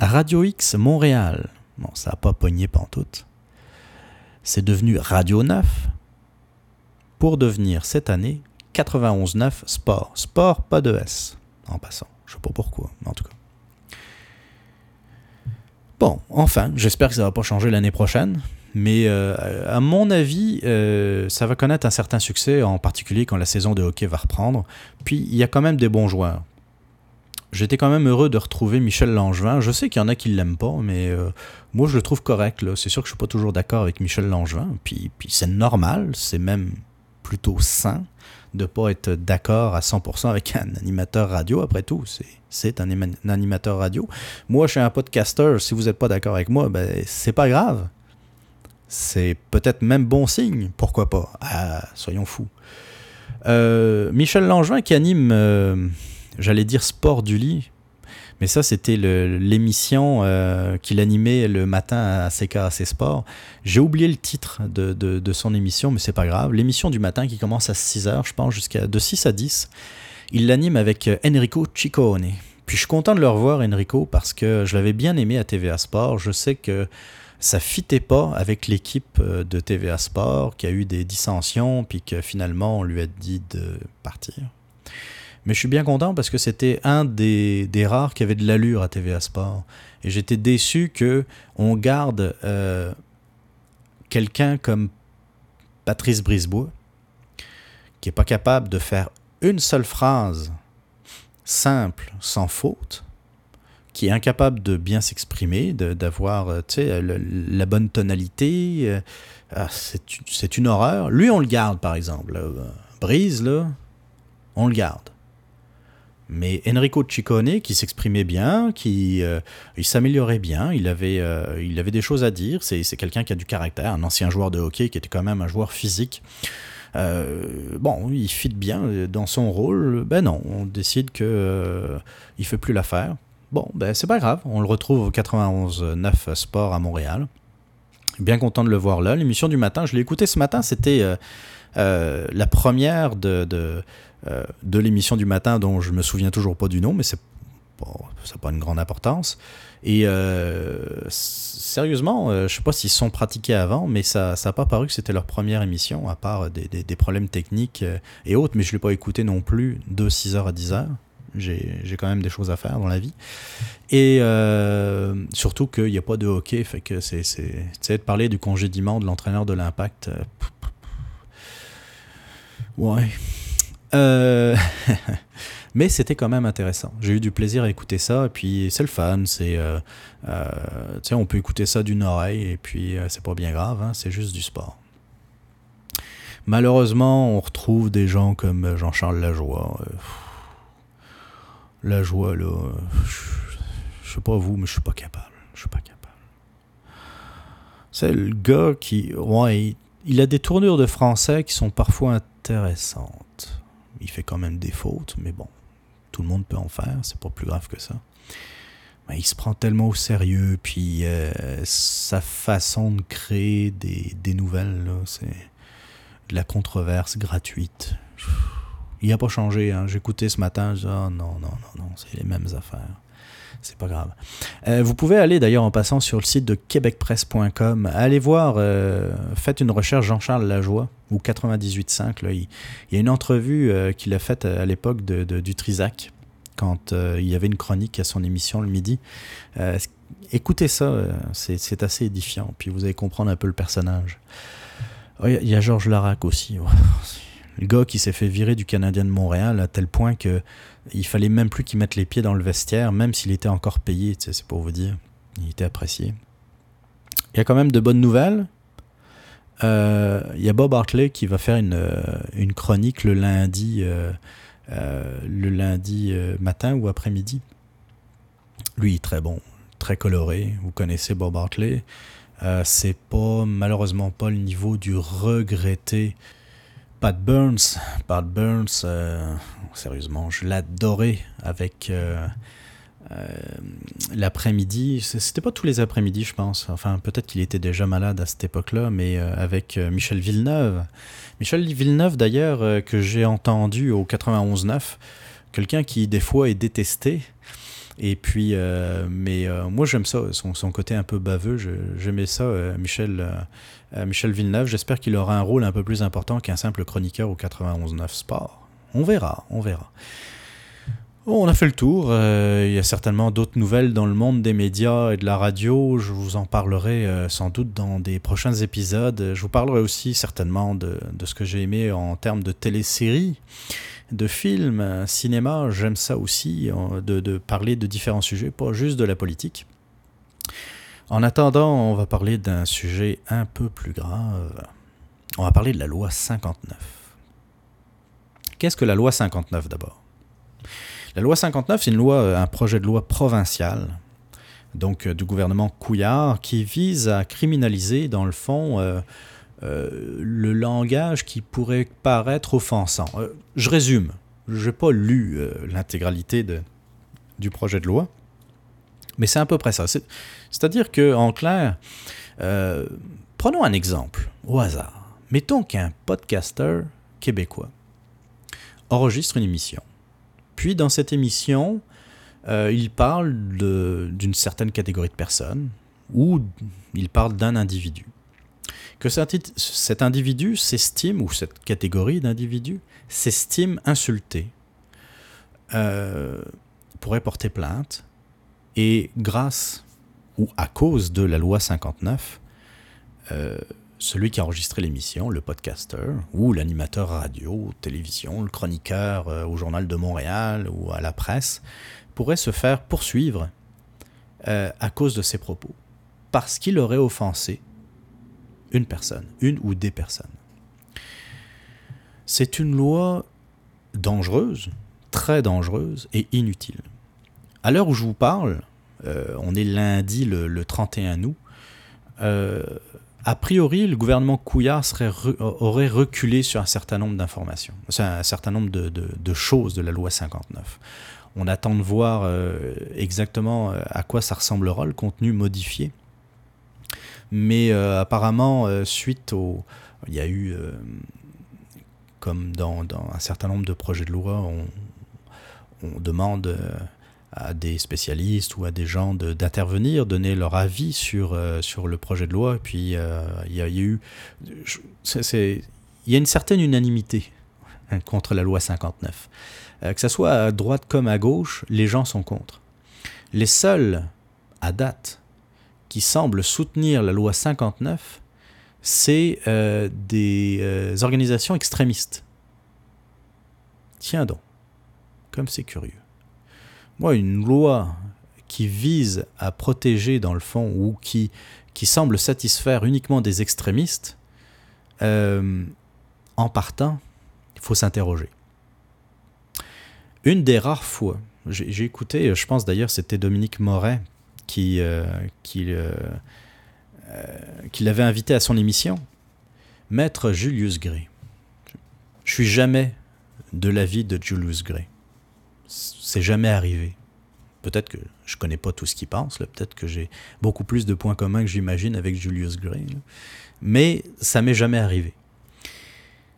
Radio X Montréal. Bon, ça n'a pas pogné pantoute. C'est devenu Radio 9 pour devenir cette année 91.9 Sport. Sport, pas de S, en passant. Je sais pas pourquoi, mais en tout cas. Bon, enfin, j'espère que ça va pas changer l'année prochaine. Mais euh, à mon avis, euh, ça va connaître un certain succès, en particulier quand la saison de hockey va reprendre. Puis il y a quand même des bons joueurs. J'étais quand même heureux de retrouver Michel Langevin. Je sais qu'il y en a qui l'aiment pas, mais euh, moi je le trouve correct. C'est sûr que je suis pas toujours d'accord avec Michel Langevin. Puis c'est normal, c'est même plutôt sain de ne pas être d'accord à 100% avec un animateur radio. Après tout, c'est un, animateur radio. Moi, je suis un podcaster. Si vous n'êtes pas d'accord avec moi, ben, c'est pas grave. C'est peut-être même bon signe. Pourquoi pas? Ah, Soyons fous. Euh, Michel Langevin qui anime, euh, j'allais dire Sport du lit, mais ça c'était l'émission euh, qu'il animait le matin à CKAC Sport. J'ai oublié le titre de, son émission, mais c'est pas grave. L'émission du matin qui commence à 6h, je pense, jusqu'à de 6 à 10. Il l'anime avec Enrico Ciccone. Puis je suis content de le revoir, Enrico, parce que je l'avais bien aimé à TVA Sport. Je sais que ça fitait pas avec l'équipe euh, de TVA Sport qui a eu des dissensions puis que finalement on lui a dit de partir. Mais je suis bien content parce que c'était un des, rares qui avait de l'allure à TVA Sport. Et j'étais déçu que on garde euh, quelqu'un comme Patrice Brisebois, qui est pas capable de faire une seule phrase simple, sans faute, qui est incapable de bien s'exprimer, d'avoir euh, la bonne tonalité. Euh, ah, c'est une horreur. Lui, on le garde, par exemple. Brise, là, on le garde. Mais Enrico Ciccone, qui s'exprimait bien, qui euh, il s'améliorait bien, il avait, il avait des choses à dire. C'est quelqu'un qui a du caractère, un ancien joueur de hockey qui était quand même un joueur physique. bon, il fit bien dans son rôle. Ben non, on décide que il fait plus l'affaire. Bon, ben c'est pas grave, on le retrouve au 91.9 Sport à Montréal. Bien content de le voir là. L'émission du matin, je l'ai écouté ce matin, c'était euh, euh, la première de, de, euh, de l'émission du matin dont je me souviens toujours pas du nom, mais c'est ça n'a pas une grande importance. Et sérieusement, je sais pas s'ils sont pratiqués avant, mais ça n'a pas paru que c'était leur première émission, à part des, des, problèmes techniques et autres, mais je ne l'ai pas écouté non plus de 6h à 10h j'ai quand même des choses à faire dans la vie. Et euh, surtout qu'il n'y a pas de hockey, fait que c'est de parler du congédiement de l'entraîneur de l'Impact. Euh, ouais. Euh, mais c'était quand même intéressant. J'ai eu du plaisir à écouter ça, et puis c'est le fun. C'est, on peut écouter ça d'une oreille, et puis c'est pas bien grave, hein, c'est juste du sport. Malheureusement, on retrouve des gens comme Jean-Charles Lajoie la joie, là, je, sais pas vous, mais je suis pas capable. Je suis pas capable. C'est le gars qui, ouais, il, a des tournures de français qui sont parfois intéressantes. Il fait quand même des fautes, mais bon, tout le monde peut en faire, c'est pas plus grave que ça. Il se prend tellement au sérieux, puis euh, sa façon de créer des, des nouvelles, c'est de la controverse gratuite. Il n'a pas changé. Hein. J'écoutais ce matin, je dis, oh, non, non, non, non, c'est les mêmes affaires. C'est pas grave. Euh, vous pouvez aller d'ailleurs en passant sur le site de québecpresse.com. Allez voir, euh, faites une recherche Jean-Charles Lajoie ou 98.5. Là, il, y a une entrevue euh, qu'il a faite à l'époque de, du Trisac quand il y avait une chronique à son émission le midi. écoutez ça, c'est assez édifiant. Puis vous allez comprendre un peu le personnage. Oh, il y, a Georges Larac aussi. Le gars qui s'est fait virer du Canadien de Montréal à tel point que il fallait même plus qu'il mette les pieds dans le vestiaire, même s'il était encore payé, c'est pour vous dire. Il était apprécié. Il y a quand même de bonnes nouvelles. Euh, il y a Bob Hartley qui va faire une, euh, chronique le lundi, euh, le lundi matin ou après-midi. Lui, très bon, très coloré. Vous connaissez Bob Hartley. c'est malheureusement pas le niveau du regretté Pat Burns, Pat Burns, euh, sérieusement, je l'adorais avec euh, euh, l'après-midi. C'était pas tous les après-midi, je pense. Enfin, peut-être qu'il était déjà malade à cette époque-là, mais avec Michel Villeneuve. Michel Villeneuve, d'ailleurs, que j'ai entendu au 91.9, quelqu'un qui des fois est détesté. Et puis, mais moi j'aime ça, son, son, côté un peu baveux, j'aimais ça, Michel, Michel Villeneuve. J'espère qu'il aura un rôle un peu plus important qu'un simple chroniqueur au 91.9 Sport. On verra, on verra. On a fait le tour. Euh, il y a certainement d'autres nouvelles dans le monde des médias et de la radio. Je vous en parlerai euh, sans doute dans des prochains épisodes. Je vous parlerai aussi certainement de, ce que j'ai aimé en termes de téléséries, de films, cinéma. J'aime ça aussi, euh, de, parler de différents sujets, pas juste de la politique. En attendant, on va parler d'un sujet un peu plus grave. On va parler de la loi 59. Qu'est-ce que la loi 59 d'abord? La loi 59, c'est une loi, euh, un projet de loi provincial, donc euh, du gouvernement Couillard, qui vise à criminaliser, dans le fond, euh, le langage qui pourrait paraître offensant. je résume. Je n'ai pas lu l'intégralité du projet de loi, mais c'est à peu près ça. C'est-à-dire que, en clair, prenons un exemple au hasard. Mettons qu'un podcaster québécois enregistre une émission puis dans cette émission, euh, il parle d'une certaine catégorie de personnes ou il parle d'un individu. Que cet individu s'estime, ou cette catégorie d'individus s'estime insulté, euh, pourrait porter plainte et grâce ou à cause de la loi 59, celui qui a enregistré l'émission, le podcaster, ou l'animateur radio, télévision, le chroniqueur euh, au Journal de Montréal ou à la presse, pourrait se faire poursuivre euh, à cause de ses propos, parce qu'il aurait offensé une personne, une ou des personnes. C'est une loi dangereuse, très dangereuse et inutile. À l'heure où je vous parle, euh, on est lundi le, 31 août, a priori, le gouvernement Couillard aurait reculé sur un certain nombre d'informations, un certain nombre de, choses de la loi 59. On attend de voir euh, exactement euh, à quoi ça ressemblera, le contenu modifié. Mais euh, apparemment, suite au... Il y a eu, comme dans, un certain nombre de projets de loi, on demande à des spécialistes ou à des gens d'intervenir, donner leur avis sur, euh, sur le projet de loi. Puis, euh, il y, a eu. Il y a une certaine unanimité hein, contre la loi 59. Euh, que ce soit à droite comme à gauche, les gens sont contre. Les seuls, à date, qui semblent soutenir la loi 59, c'est des organisations extrémistes. Tiens donc, comme c'est curieux moi, une loi qui vise à protéger, dans le fond, ou qui, semble satisfaire uniquement des extrémistes, euh, en partant, il faut s'interroger. Une des rares fois, j'ai écouté, je pense d'ailleurs c'était Dominique Moret qui, euh, euh, qui l'avait invité à son émission, Maître Julius Gray. Je suis jamais de l'avis de Julius Gray c'est jamais arrivé. Peut-être que je connais pas tout ce qu'il pense, peut-être que j'ai beaucoup plus de points communs que j'imagine avec Julius Gray, mais ça m'est jamais arrivé.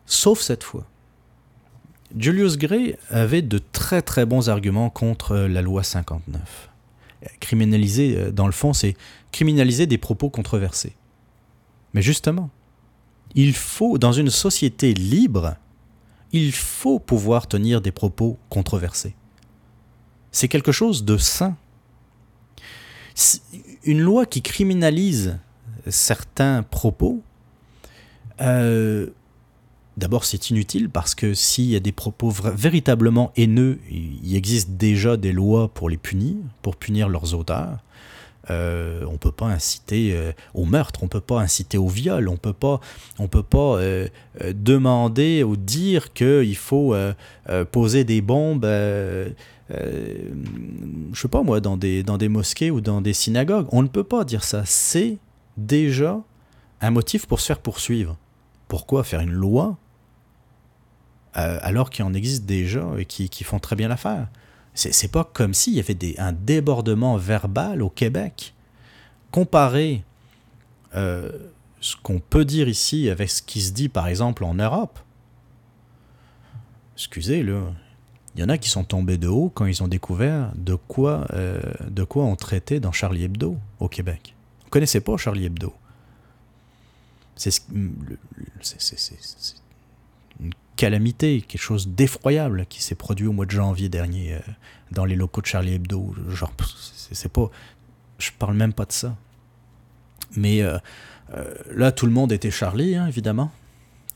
Sauf cette fois. Julius Gray avait de très très bons arguments contre la loi 59. Criminaliser, euh, dans le fond, c'est criminaliser des propos controversés. Mais justement, il faut, dans une société libre, il faut pouvoir tenir des propos controversés. C'est quelque chose de sain. Une loi qui criminalise certains propos, euh, d'abord c'est inutile parce que s'il y a des propos véritablement haineux, il existe déjà des lois pour les punir, pour punir leurs auteurs. Euh, on peut pas inciter euh, au meurtre, on peut pas inciter au viol, on peut pas, on peut pas euh, demander ou dire qu'il faut poser des bombes, je sais pas moi, dans des, dans des mosquées ou dans des synagogues. On ne peut pas dire ça. C'est déjà un motif pour se faire poursuivre. Pourquoi faire une loi alors qu'il en existe déjà et qui, qui font très bien l'affaire? C'est pas comme s'il y avait un débordement verbal au Québec. Comparé euh, ce qu'on peut dire ici avec ce qui se dit par exemple en Europe. Excusez, le Il y en a qui sont tombés de haut quand ils ont découvert de quoi, euh, on traitait dans Charlie Hebdo au Québec. On ne connaissait pas Charlie Hebdo? C'est calamité, quelque chose d'effroyable qui s'est produit au mois de janvier dernier euh, dans les locaux de Charlie Hebdo. Genre, c'est pas. Je parle même pas de ça. Mais euh, là, tout le monde était Charlie, hein, évidemment.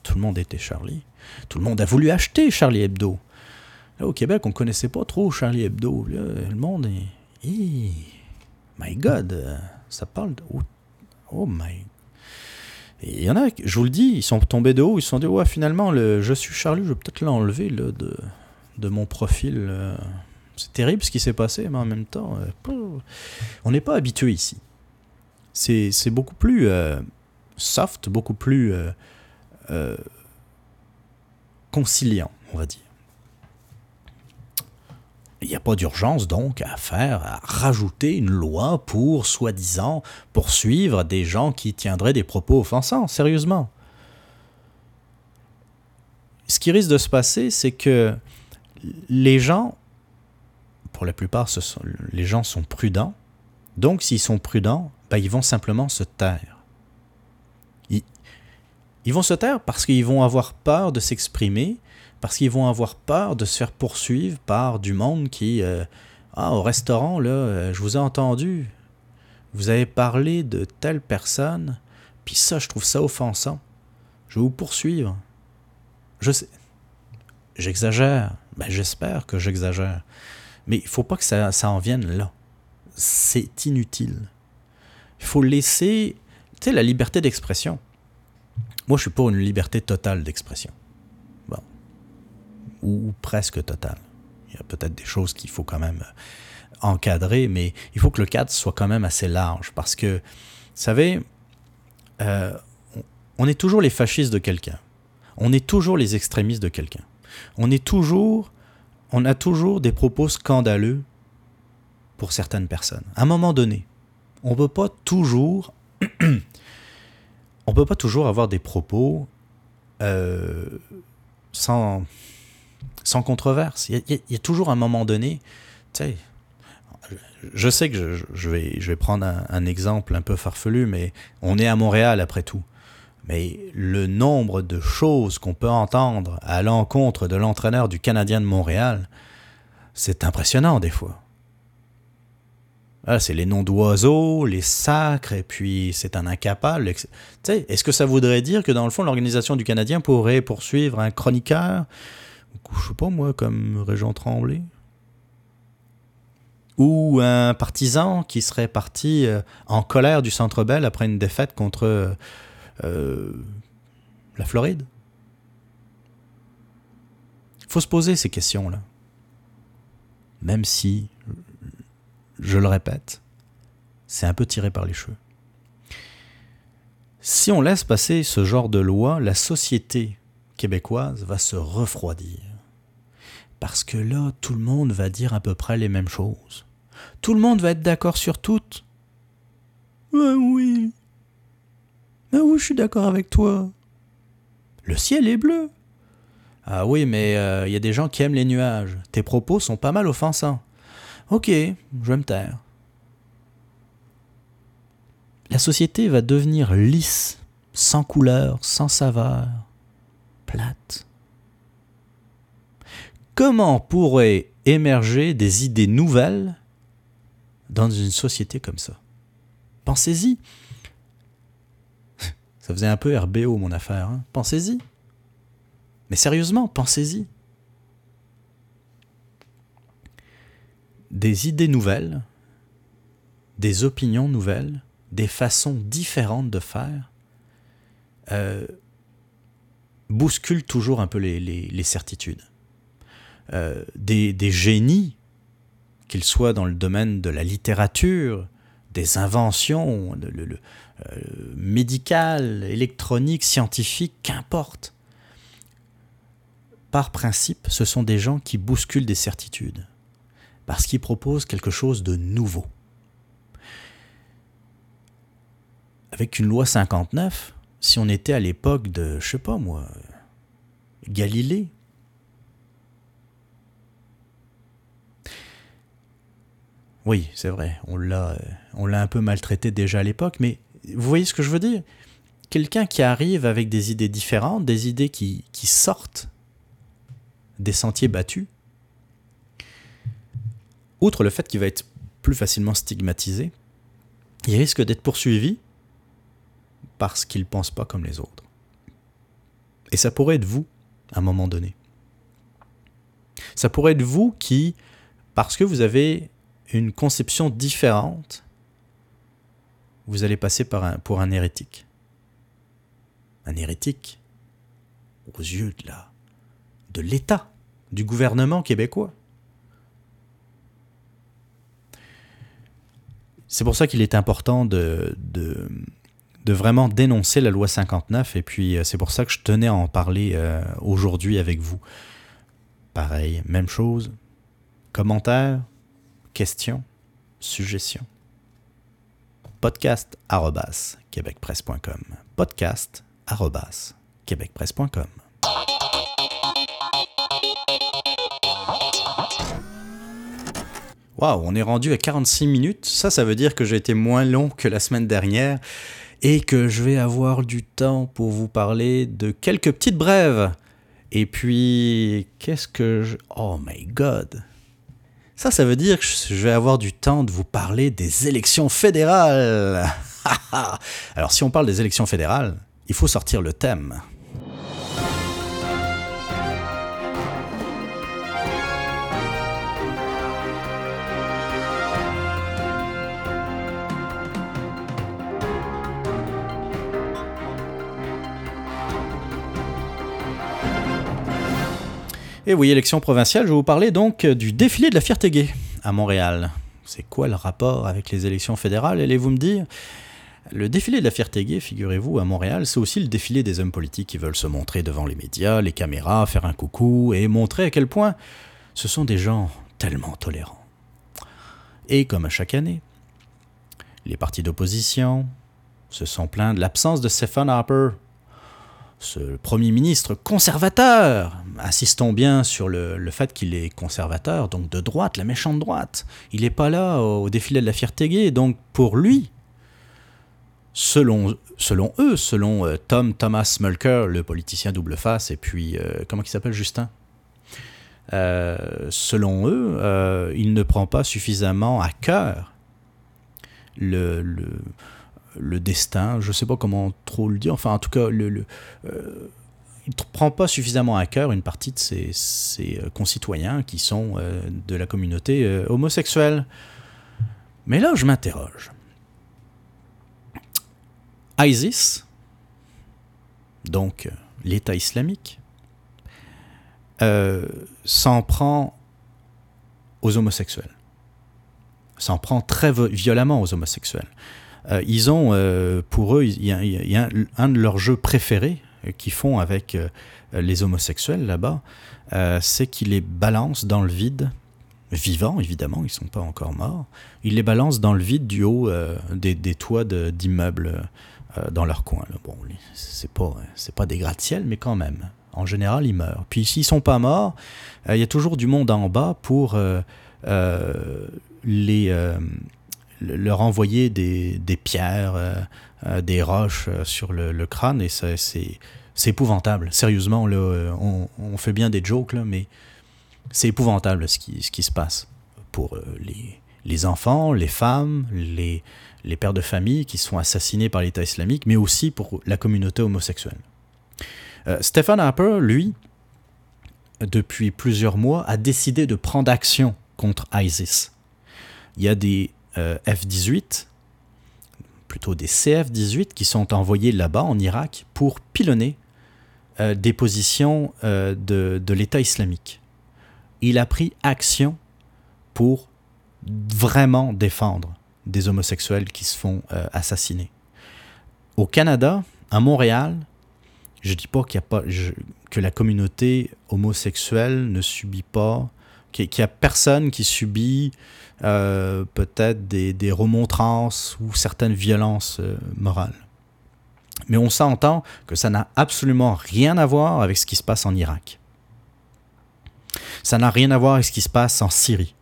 Tout le monde était Charlie. Tout le monde a voulu acheter Charlie Hebdo au Québec, on connaissait pas trop Charlie Hebdo. le monde est. my God, euh, ça parle de. Oh, my. Il y en a, je vous le dis, ils sont tombés de haut, ils se sont dit, ouais, finalement, le je suis Charlie, je vais peut-être l'enlever de, mon profil. Euh. C'est terrible ce qui s'est passé, mais en même temps, euh, on n'est pas habitué ici. C'est beaucoup plus soft, beaucoup plus conciliant, on va dire. Il n'y a pas d'urgence donc à faire, à rajouter une loi pour, soi-disant, poursuivre des gens qui tiendraient des propos offensants, sérieusement. Ce qui risque de se passer, c'est que les gens, pour la plupart, ce sont, les gens sont prudents. Donc, s'ils sont prudents, ben, ils vont simplement se taire. Ils, ils vont se taire parce qu'ils vont avoir peur de s'exprimer parce qu'ils vont avoir peur de se faire poursuivre par du monde qui euh, ah au restaurant là euh, je vous ai entendu. Vous avez parlé de telle personne puis ça je trouve ça offensant. Je vais vous poursuivre. Je sais. J'exagère. Ben j'espère que j'exagère. Mais il faut pas que ça, ça en vienne là. C'est inutile. Il faut laisser tu sais la liberté d'expression. Moi je suis pas une liberté totale d'expression ou, presque total. Il y a peut-être des choses qu'il faut quand même euh, encadrer, mais il faut que le cadre soit quand même assez large parce que, vous savez, euh, on est toujours les fascistes de quelqu'un. On est toujours les extrémistes de quelqu'un. On est toujours, on a toujours des propos scandaleux pour certaines personnes. À un moment donné, on peut pas toujours, on peut pas toujours avoir des propos euh, sans sans controverse. Il y, a, toujours un moment donné, tu sais, je sais que je, vais, prendre un, exemple un peu farfelu, mais on est à Montréal après tout. Mais le nombre de choses qu'on peut entendre à l'encontre de l'entraîneur du Canadien de Montréal, c'est impressionnant des fois. Ah, c'est les noms d'oiseaux, les sacres, et puis c'est un incapable. Est-ce que ça voudrait dire que dans le fond, l'organisation du Canadien pourrait poursuivre un chroniqueur je sais pas moi, comme Régent Tremblay. Ou un partisan qui serait parti euh, en colère du Centre Bell après une défaite contre euh, euh, la Floride. Il faut se poser ces questions-là. Même si, je le répète, c'est un peu tiré par les cheveux. Si on laisse passer ce genre de loi, la société québécoise va se refroidir. Parce que là, tout le monde va dire à peu près les mêmes choses. Tout le monde va être d'accord sur toutes. Ah oui. Ah oui, je suis d'accord avec toi. Le ciel est bleu. Ah oui, mais il euh, y a des gens qui aiment les nuages. Tes propos sont pas mal offensants. Ok, je vais me taire. La société va devenir lisse, sans couleur, sans saveur, comment pourraient émerger des idées nouvelles dans une société comme ça? Pensez-y. Ça faisait un peu RBO mon affaire. Hein. Pensez-y. Mais sérieusement, pensez-y. Des idées nouvelles, des opinions nouvelles, des façons différentes de faire, euh, bousculent toujours un peu les certitudes. Euh, des, génies, qu'ils soient dans le domaine de la littérature, des inventions, le, euh, médicales, électroniques, scientifiques, qu'importe. Par principe, ce sont des gens qui bousculent des certitudes, parce qu'ils proposent quelque chose de nouveau. Avec une loi 59, si on était à l'époque de, je sais pas moi, Galilée. Oui, c'est vrai, on l'a, on l'a un peu maltraité déjà à l'époque, mais vous voyez ce que je veux dire? Quelqu'un qui arrive avec des idées différentes, des idées qui sortent des sentiers battus, outre le fait qu'il va être plus facilement stigmatisé, il risque d'être poursuivi parce qu'il ne pense pas comme les autres. Et ça pourrait être vous, à un moment donné. Ça pourrait être vous qui, parce que vous avez une conception différente, vous allez passer pour un hérétique. Un hérétique aux yeux de l'État, du gouvernement québécois. C'est pour ça qu'il est important de, de, vraiment dénoncer la loi 59 et puis euh, c'est pour ça que je tenais à en parler euh, aujourd'hui avec vous. Pareil, même chose. Commentaires, questions, suggestions. Podcast québecpresse.com. Québecpresse.com. Waouh, on est rendu à 46 minutes. Ça, ça veut dire que j'ai été moins long que la semaine dernière et que je vais avoir du temps pour vous parler de quelques petites brèves. Et puis, qu'est-ce que je... Oh my god. Ça, ça veut dire que je vais avoir du temps de vous parler des élections fédérales. Alors, si on parle des élections fédérales, il faut sortir le thème. Et oui, élection provinciale, je vais vous parler donc du défilé de la fierté gay à Montréal. C'est quoi le rapport avec les élections fédérales, allez-vous me dire le défilé de la fierté gay, figurez-vous, à Montréal, c'est aussi le défilé des hommes politiques qui veulent se montrer devant les médias, les caméras, faire un coucou et montrer à quel point ce sont des gens tellement tolérants. Et comme à chaque année, les partis d'opposition se sont plaints de l'absence de Stephen Harper ce Premier ministre conservateur. Insistons bien sur le, fait qu'il est conservateur, donc de droite, la méchante droite. Il n'est pas là au, défilé de la fierté gay, donc pour lui, selon, selon eux, selon euh, Tom Thomas Mulker, le politicien double face, et puis, euh, comment il s'appelle, Justin? Euh, Selon eux, il ne prend pas suffisamment à cœur le le destin, je ne sais pas comment trop le dire, enfin en tout cas, le, euh, il ne prend pas suffisamment à cœur une partie de ses, euh, concitoyens qui sont euh, de la communauté homosexuelle. Mais là, je m'interroge. ISIS, donc l'État islamique, s'en prend aux homosexuels, s'en prend très violemment aux homosexuels. Euh, ils ont, euh, pour eux, il y, a, un de leurs jeux préférés euh, qu'ils font avec les homosexuels là-bas, c'est qu'ils les balancent dans le vide, vivants évidemment, ils ne sont pas encore morts, ils les balancent dans le vide du haut des, toits d'immeubles dans leur coin. Bon, c'est pas, pas des gratte-ciel, mais quand même. En général, ils meurent. Puis s'ils sont pas morts, il y a toujours du monde en bas pour les leur envoyer des, pierres, euh, euh, des roches euh, sur le, crâne, et c'est épouvantable. Sérieusement, là, on, fait bien des jokes, là, mais c'est épouvantable ce qui, ce qui se passe pour les, les enfants, les femmes, les, les pères de famille qui sont assassinés par l'État islamique, mais aussi pour la communauté homosexuelle. Stephen Harper, lui, depuis plusieurs mois, a décidé de prendre action contre ISIS. Il y a des euh, F-18, plutôt des CF-18 qui sont envoyés là-bas en Irak pour pilonner euh, des positions euh, de, l'État islamique. Il a pris action pour vraiment défendre des homosexuels qui se font assassiner. Au Canada, à Montréal, je ne dis pas qu'il a pas que la communauté homosexuelle ne subit pas, qu'il n'y a personne qui subit euh, peut-être des, remontrances ou certaines violences euh, morales. Mais on s'entend que ça n'a absolument rien à voir avec ce qui se passe en Irak. Ça n'a rien à voir avec ce qui se passe en Syrie.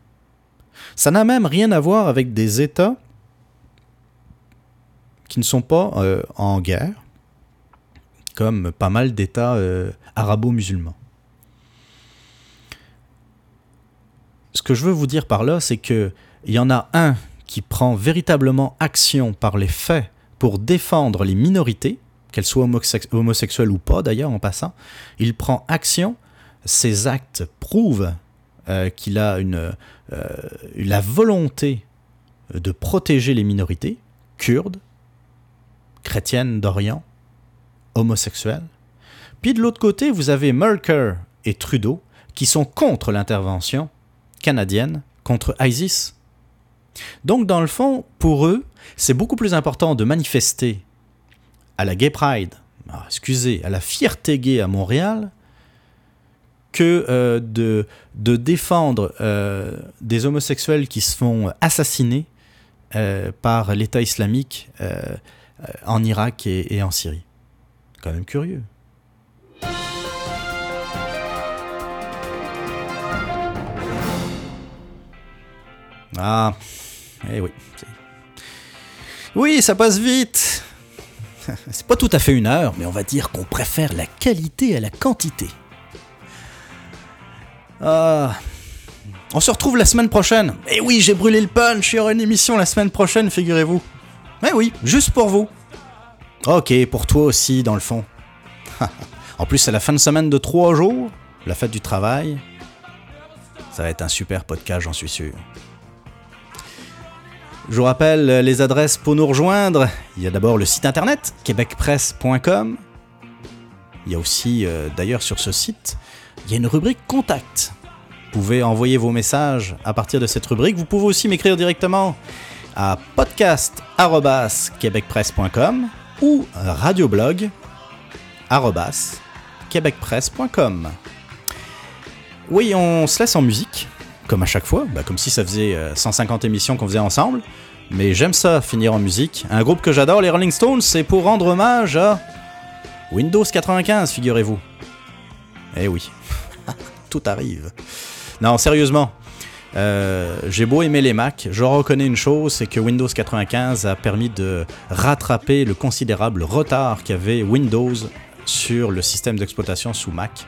Ça n'a même rien à voir avec des États qui ne sont pas euh, en guerre, comme pas mal d'États arabo-musulmans. Ce que je veux vous dire par là, c'est qu'il y en a un qui prend véritablement action par les faits pour défendre les minorités, qu'elles soient homosexuelles ou pas d'ailleurs en passant. Il prend action, ses actes prouvent euh, qu'il a une, la volonté de protéger les minorités, kurdes, chrétienne d'Orient, homosexuelle. Puis de l'autre côté, vous avez Merker et Trudeau qui sont contre l'intervention canadienne contre ISIS. Donc dans le fond, pour eux, c'est beaucoup plus important de manifester à la Gay Pride, ah, excusez, à la fierté gay à Montréal, que euh, de, de, défendre euh, des homosexuels qui se font assassiner euh, par l'État islamique en Irak et, en Syrie. Quand même curieux. Ah, eh oui. Oui, ça passe vite. C'est pas tout à fait une heure, mais on va dire qu'on préfère la qualité à la quantité. Ah. On se retrouve la semaine prochaine. Eh oui, j'ai brûlé le punch, il y aura une émission la semaine prochaine, figurez-vous. Mais oui, juste pour vous. Ok, pour toi aussi, dans le fond. en plus, c'est la fin de semaine de trois jours, la fête du travail. Ça va être un super podcast, j'en suis sûr. Je vous rappelle les adresses pour nous rejoindre. Il y a d'abord le site internet québecpresse.com. Il y a aussi, euh, d'ailleurs, sur ce site, il y a une rubrique Contact. Vous pouvez envoyer vos messages à partir de cette rubrique. Vous pouvez aussi m'écrire directement à podcast.québecpresse.com ou radioblog québecpresse.com. Oui, on se laisse en musique, comme à chaque fois, bah, comme si ça faisait 150 euh, émissions qu'on faisait ensemble. Mais j'aime ça, finir en musique. Un groupe que j'adore, les Rolling Stones, c'est pour rendre hommage à Windows 95, figurez-vous. Eh oui, tout arrive. Non, sérieusement, euh, j'ai beau aimer les Mac, je reconnais une chose, c'est que Windows 95 a permis de rattraper le considérable retard qu'avait Windows sur le système d'exploitation sous Mac.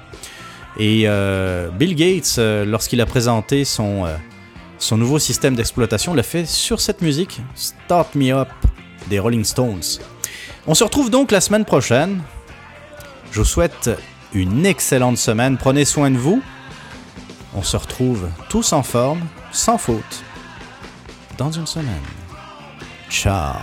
Et euh, Bill Gates, euh, lorsqu'il a présenté son, son nouveau système d'exploitation, l'a fait sur cette musique, Start Me Up des Rolling Stones. On se retrouve donc la semaine prochaine. Je vous souhaite une excellente semaine. Prenez soin de vous. On se retrouve tous en forme, sans faute, dans une semaine. Ciao